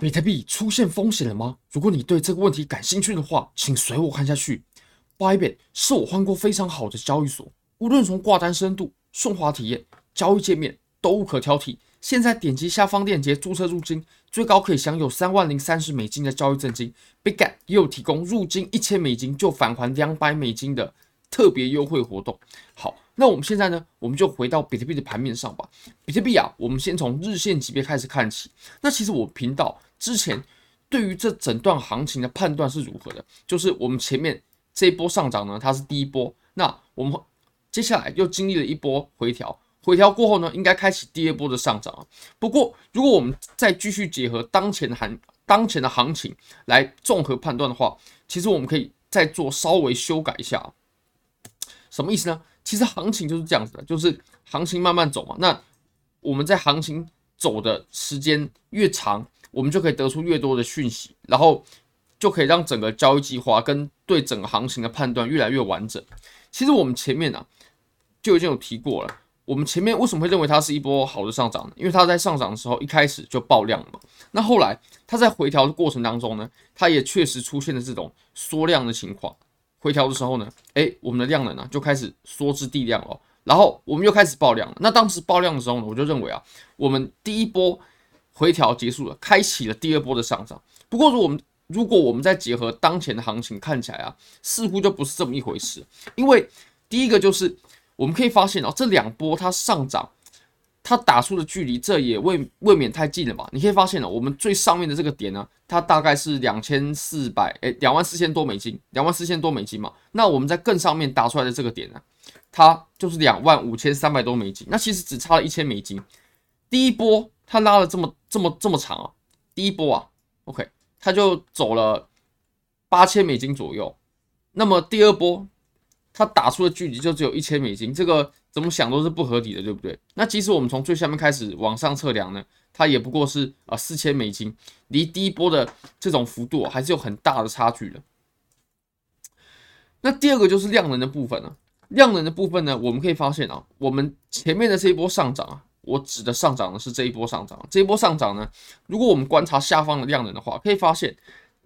比特币出现风险了吗？如果你对这个问题感兴趣的话，请随我看下去。Bybit 是我换过非常好的交易所，无论从挂单深度、顺滑体验、交易界面都无可挑剔。现在点击下方链接注册入金，最高可以享有三万零三十美金的交易赠金。Bitget 也有提供入金一千美金就返还两百美金的特别优惠活动。好。那我们现在呢，我们就回到比特币的盘面上吧。比特币啊，我们先从日线级别开始看起。那其实我频道之前对于这整段行情的判断是如何的？就是我们前面这一波上涨呢，它是第一波。那我们接下来又经历了一波回调，回调过后呢，应该开启第二波的上涨啊。不过，如果我们再继续结合当前的行当前的行情来综合判断的话，其实我们可以再做稍微修改一下。什么意思呢？其实行情就是这样子的，就是行情慢慢走嘛。那我们在行情走的时间越长，我们就可以得出越多的讯息，然后就可以让整个交易计划跟对整个行情的判断越来越完整。其实我们前面啊就已经有提过了，我们前面为什么会认为它是一波好的上涨呢？因为它在上涨的时候一开始就爆量了嘛。那后来它在回调的过程当中呢，它也确实出现了这种缩量的情况。回调的时候呢，诶，我们的量能呢就开始缩至地量了，然后我们又开始爆量了。那当时爆量的时候呢，我就认为啊，我们第一波回调结束了，开启了第二波的上涨。不过，如果我们如果我们再结合当前的行情看起来啊，似乎就不是这么一回事。因为第一个就是我们可以发现啊，这两波它上涨。它打出的距离，这也未未免太近了吧？你可以发现呢，我们最上面的这个点呢，它大概是两千四百，诶，两万四千多美金，两万四千多美金嘛。那我们在更上面打出来的这个点呢，它就是两万五千三百多美金。那其实只差了一千美金。第一波它拉了这么这么这么长啊，第一波啊，OK，它就走了八千美金左右。那么第二波它打出的距离就只有一千美金，这个。怎么想都是不合理的，对不对？那即使我们从最下面开始往上测量呢，它也不过是啊四千美金，离第一波的这种幅度还是有很大的差距的。那第二个就是量能的部分呢，量能的部分呢，我们可以发现啊，我们前面的这一波上涨啊，我指的上涨呢是这一波上涨，这一波上涨呢，如果我们观察下方的量能的话，可以发现。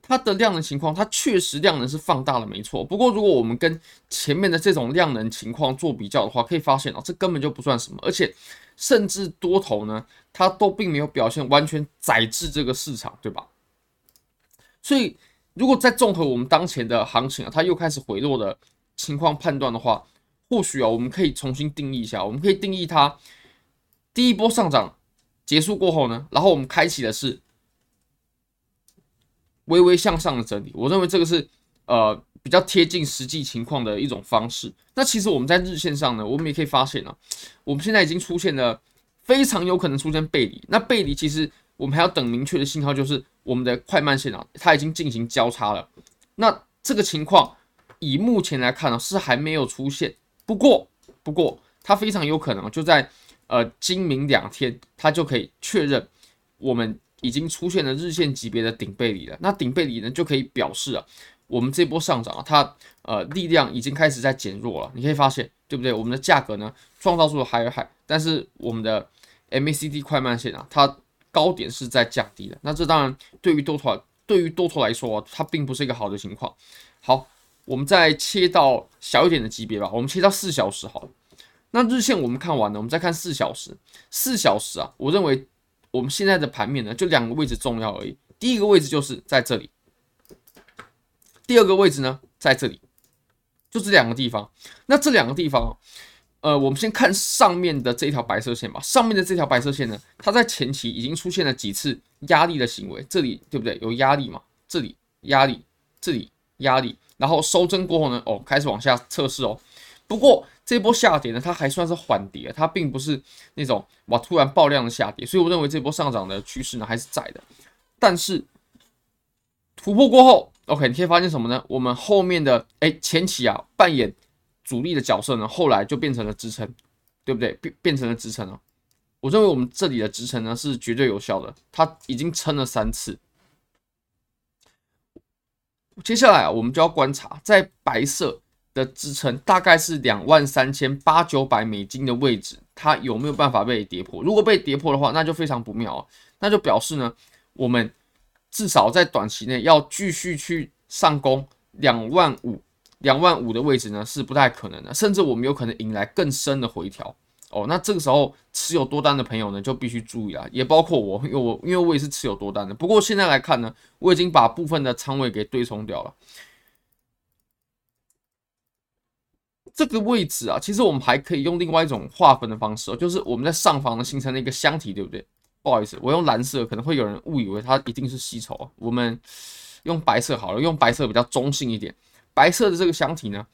它的量能情况，它确实量能是放大了，没错。不过，如果我们跟前面的这种量能情况做比较的话，可以发现啊，这根本就不算什么，而且甚至多头呢，它都并没有表现完全宰制这个市场，对吧？所以，如果再综合我们当前的行情啊，它又开始回落的情况判断的话，或许啊，我们可以重新定义一下，我们可以定义它第一波上涨结束过后呢，然后我们开启的是。微微向上的整理，我认为这个是呃比较贴近实际情况的一种方式。那其实我们在日线上呢，我们也可以发现啊，我们现在已经出现了非常有可能出现背离。那背离其实我们还要等明确的信号，就是我们的快慢线啊，它已经进行交叉了。那这个情况以目前来看呢，是还没有出现。不过不过它非常有可能就在呃今明两天，它就可以确认我们。已经出现了日线级别的顶背离了，那顶背离呢就可以表示啊，我们这波上涨啊，它呃力量已经开始在减弱了。你可以发现，对不对？我们的价格呢创造出了 higher high，但是我们的 MACD 快慢线啊，它高点是在降低的。那这当然对于多头对于多头来说啊，它并不是一个好的情况。好，我们再切到小一点的级别吧，我们切到四小时好了。那日线我们看完了，我们再看四小时。四小时啊，我认为。我们现在的盘面呢，就两个位置重要而已。第一个位置就是在这里，第二个位置呢，在这里，就这两个地方。那这两个地方，呃，我们先看上面的这条白色线吧。上面的这条白色线呢，它在前期已经出现了几次压力的行为，这里对不对？有压力嘛？这里压力，这里压力，然后收针过后呢，哦，开始往下测试哦。不过这波下跌呢，它还算是缓跌，它并不是那种哇突然爆量的下跌，所以我认为这波上涨的趋势呢还是在的。但是突破过后，OK，你可以发现什么呢？我们后面的哎前期啊扮演主力的角色呢，后来就变成了支撑，对不对？变变成了支撑了。我认为我们这里的支撑呢是绝对有效的，它已经撑了三次。接下来啊，我们就要观察在白色。的支撑大概是两万三千八九百美金的位置，它有没有办法被跌破？如果被跌破的话，那就非常不妙，那就表示呢，我们至少在短期内要继续去上攻两万五、两万五的位置呢，是不太可能的，甚至我们有可能迎来更深的回调哦。那这个时候持有多单的朋友呢，就必须注意了，也包括我，因为我因为我也是持有多单的。不过现在来看呢，我已经把部分的仓位给对冲掉了。这个位置啊，其实我们还可以用另外一种划分的方式哦，就是我们在上方呢形成了一个箱体，对不对？不好意思，我用蓝色，可能会有人误以为它一定是吸筹。我们用白色好了，用白色比较中性一点。白色的这个箱体呢，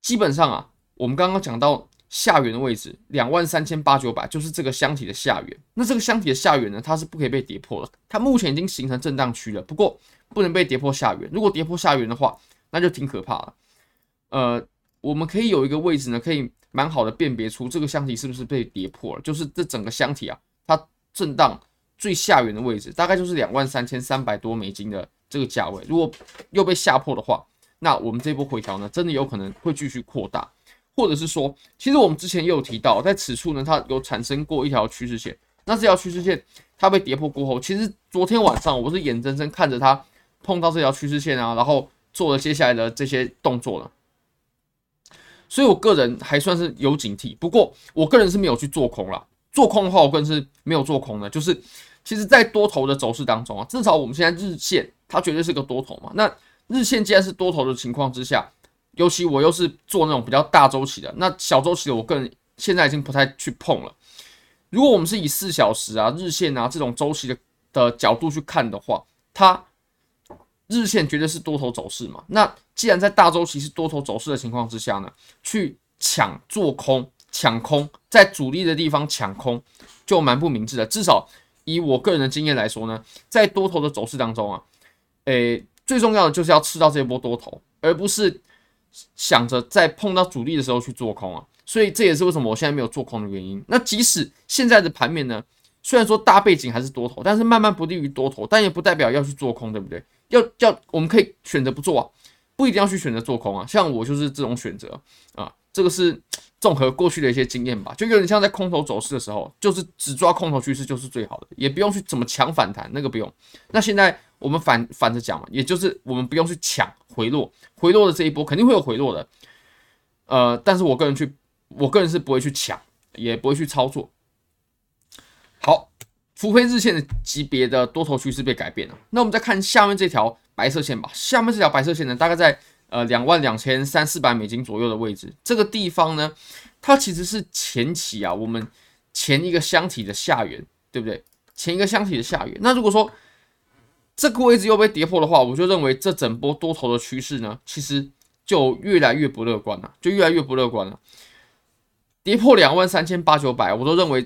基本上啊，我们刚刚讲到下缘的位置，两万三千八九百，就是这个箱体的下缘。那这个箱体的下缘呢，它是不可以被跌破的。它目前已经形成震荡区了，不过不能被跌破下缘。如果跌破下缘的话，那就挺可怕了。呃，我们可以有一个位置呢，可以蛮好的辨别出这个箱体是不是被跌破了，就是这整个箱体啊。它震荡最下缘的位置，大概就是两万三千三百多美金的这个价位。如果又被下破的话，那我们这波回调呢，真的有可能会继续扩大，或者是说，其实我们之前也有提到，在此处呢，它有产生过一条趋势线。那这条趋势线它被跌破过后，其实昨天晚上我是眼睁睁看着它碰到这条趋势线啊，然后做了接下来的这些动作了。所以我个人还算是有警惕，不过我个人是没有去做空了。做空的话，我更是没有做空的。就是，其实，在多头的走势当中啊，至少我们现在日线它绝对是个多头嘛。那日线既然是多头的情况之下，尤其我又是做那种比较大周期的，那小周期的我个人现在已经不太去碰了。如果我们是以四小时啊、日线啊这种周期的的角度去看的话，它日线绝对是多头走势嘛。那既然在大周期是多头走势的情况之下呢，去抢做空。抢空，在主力的地方抢空就蛮不明智的。至少以我个人的经验来说呢，在多头的走势当中啊，诶，最重要的就是要吃到这一波多头，而不是想着在碰到主力的时候去做空啊。所以这也是为什么我现在没有做空的原因。那即使现在的盘面呢，虽然说大背景还是多头，但是慢慢不利于多头，但也不代表要去做空，对不对？要要我们可以选择不做啊，不一定要去选择做空啊。像我就是这种选择啊，这个是。综合过去的一些经验吧，就有点像在空头走势的时候，就是只抓空头趋势就是最好的，也不用去怎么抢反弹，那个不用。那现在我们反反着讲嘛，也就是我们不用去抢回落，回落的这一波肯定会有回落的。呃，但是我个人去，我个人是不会去抢，也不会去操作。好，除非日线的级别的多头趋势被改变了，那我们再看下面这条白色线吧。下面这条白色线呢，大概在。呃，两万两千三四百美金左右的位置，这个地方呢，它其实是前期啊，我们前一个箱体的下缘，对不对？前一个箱体的下缘。那如果说这个位置又被跌破的话，我就认为这整波多头的趋势呢，其实就越来越不乐观了，就越来越不乐观了。跌破两万三千八九百，我都认为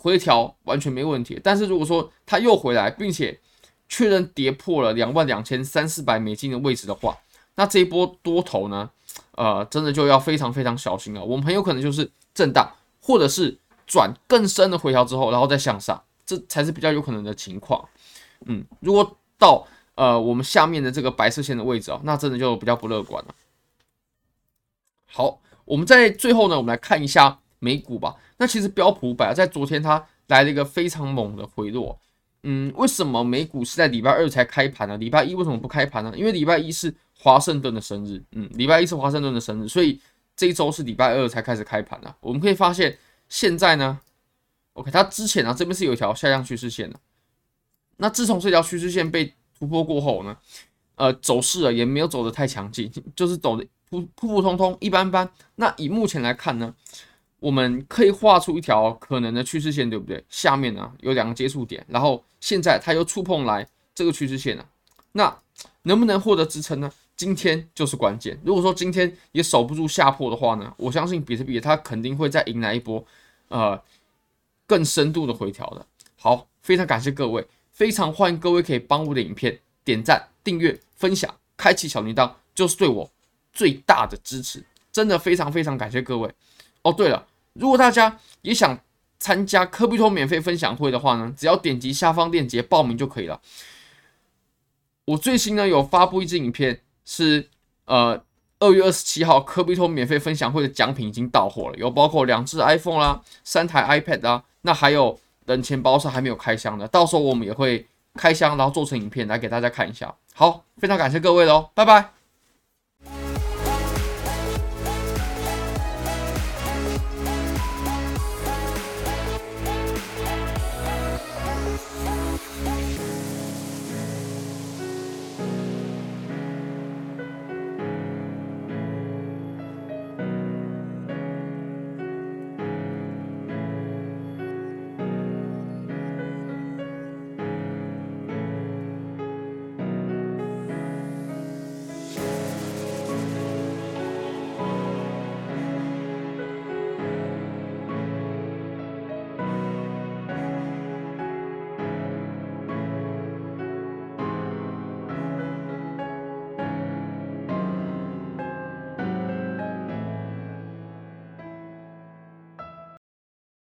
回调完全没问题。但是如果说它又回来，并且确认跌破了两万两千三四百美金的位置的话，那这一波多头呢，呃，真的就要非常非常小心了。我们很有可能就是震荡，或者是转更深的回调之后，然后再向上，这才是比较有可能的情况。嗯，如果到呃我们下面的这个白色线的位置啊，那真的就比较不乐观了。好，我们在最后呢，我们来看一下美股吧。那其实标普五百在昨天它来了一个非常猛的回落。嗯，为什么美股是在礼拜二才开盘呢？礼拜一为什么不开盘呢？因为礼拜一是华盛顿的生日，嗯，礼拜一是华盛顿的生日，所以这一周是礼拜二才开始开盘的。我们可以发现，现在呢，OK，它之前啊这边是有一条下降趋势线的，那自从这条趋势线被突破过后呢，呃，走势啊也没有走得太强劲，就是走的普普普通通，一般般。那以目前来看呢，我们可以画出一条可能的趋势线，对不对？下面呢有两个接触点，然后现在它又触碰来这个趋势线了，那能不能获得支撑呢？今天就是关键。如果说今天也守不住下破的话呢，我相信比特币它肯定会再迎来一波呃更深度的回调的。好，非常感谢各位，非常欢迎各位可以帮我的影片点赞、订阅、分享、开启小铃铛，就是对我最大的支持。真的非常非常感谢各位。哦，对了，如果大家也想参加科比托免费分享会的话呢，只要点击下方链接报名就可以了。我最新呢有发布一支影片。是呃，二月二十七号科比托免费分享会的奖品已经到货了，有包括两只 iPhone 啦，三台 iPad 啦，那还有冷钱包是还没有开箱的，到时候我们也会开箱，然后做成影片来给大家看一下。好，非常感谢各位喽，拜拜。